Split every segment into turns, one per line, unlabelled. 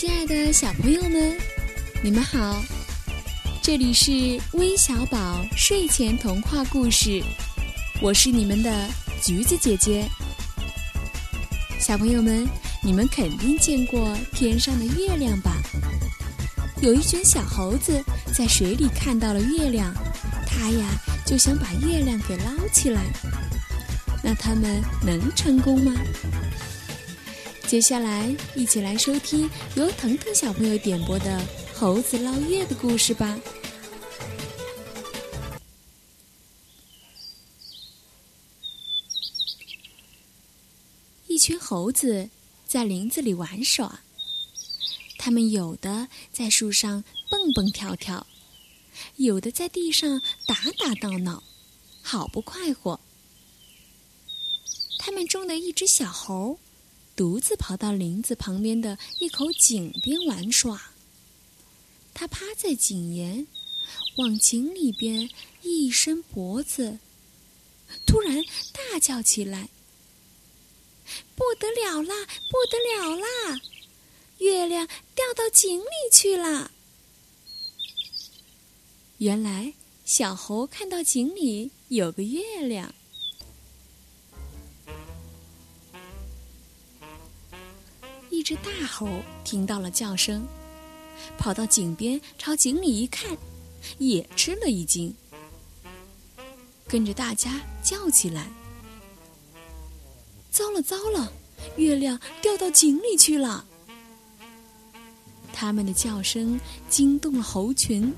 亲爱的小朋友们，你们好！这里是微小宝睡前童话故事，我是你们的橘子姐姐。小朋友们，你们肯定见过天上的月亮吧？有一群小猴子在水里看到了月亮，它呀就想把月亮给捞起来。那他们能成功吗？接下来，一起来收听由腾腾小朋友点播的《猴子捞月》的故事吧。一群猴子在林子里玩耍，它们有的在树上蹦蹦跳跳，有的在地上打打闹闹，好不快活。它们中的一只小猴。独自跑到林子旁边的一口井边玩耍。他趴在井沿，往井里边一伸脖子，突然大叫起来：“不得了啦！不得了啦！月亮掉到井里去了！”原来，小猴看到井里有个月亮。一只大猴听到了叫声，跑到井边，朝井里一看，也吃了一惊，跟着大家叫起来：“糟了糟了，月亮掉到井里去了！”他们的叫声惊动了猴群，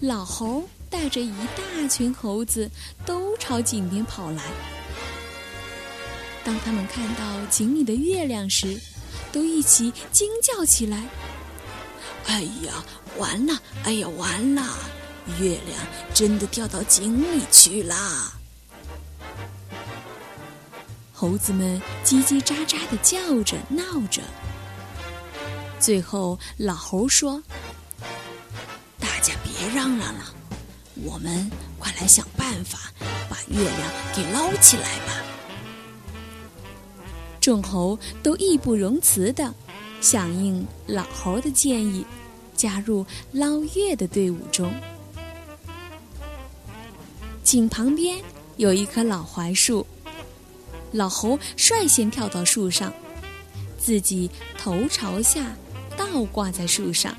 老猴带着一大群猴子都朝井边跑来。当他们看到井里的月亮时，都一起惊叫起来！
哎呀，完了！哎呀，完了！月亮真的掉到井里去啦！
猴子们叽叽喳喳的叫着闹着。最后，老猴说：“
大家别嚷嚷了，我们快来想办法把月亮给捞起来吧！”
众猴都义不容辞的响应老猴的建议，加入捞月的队伍中。井旁边有一棵老槐树，老猴率先跳到树上，自己头朝下倒挂在树上，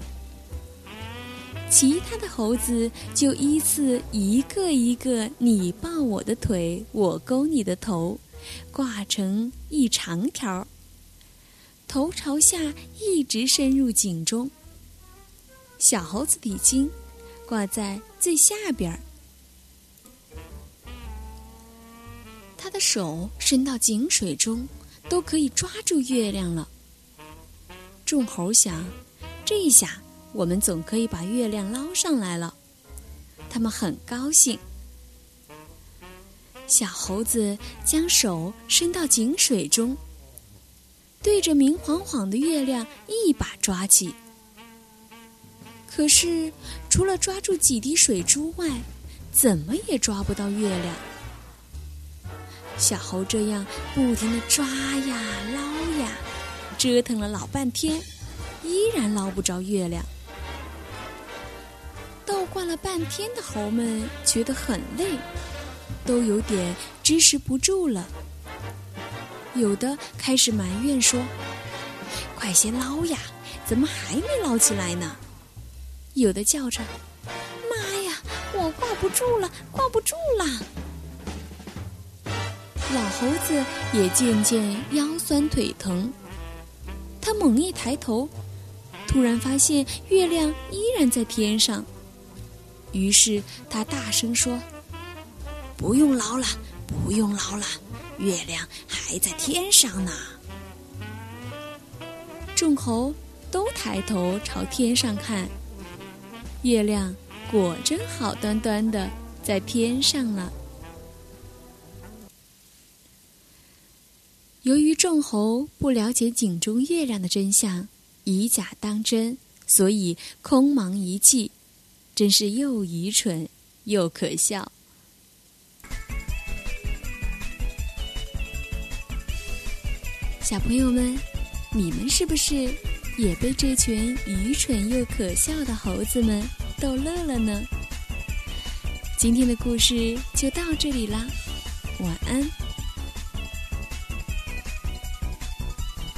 其他的猴子就依次一个一个你抱我的腿，我勾你的头。挂成一长条，头朝下一直伸入井中。小猴子李金挂在最下边儿，他的手伸到井水中，都可以抓住月亮了。众猴想，这一下我们总可以把月亮捞上来了。他们很高兴。小猴子将手伸到井水中，对着明晃晃的月亮一把抓起。可是，除了抓住几滴水珠外，怎么也抓不到月亮。小猴这样不停的抓呀捞呀，折腾了老半天，依然捞不着月亮。倒挂了半天的猴们觉得很累。都有点支持不住了，有的开始埋怨说：“快些捞呀，怎么还没捞起来呢？”有的叫着：“妈呀，我挂不住了，挂不住了！”老猴子也渐渐腰酸腿疼，他猛一抬头，突然发现月亮依然在天上，于是他大声说。
不用捞了，不用捞了，月亮还在天上呢。
众猴都抬头朝天上看，月亮果真好端端的在天上了。由于众猴不了解井中月亮的真相，以假当真，所以空忙一气，真是又愚蠢又可笑。小朋友们，你们是不是也被这群愚蠢又可笑的猴子们逗乐了呢。今天的故事就到这里啦，晚安。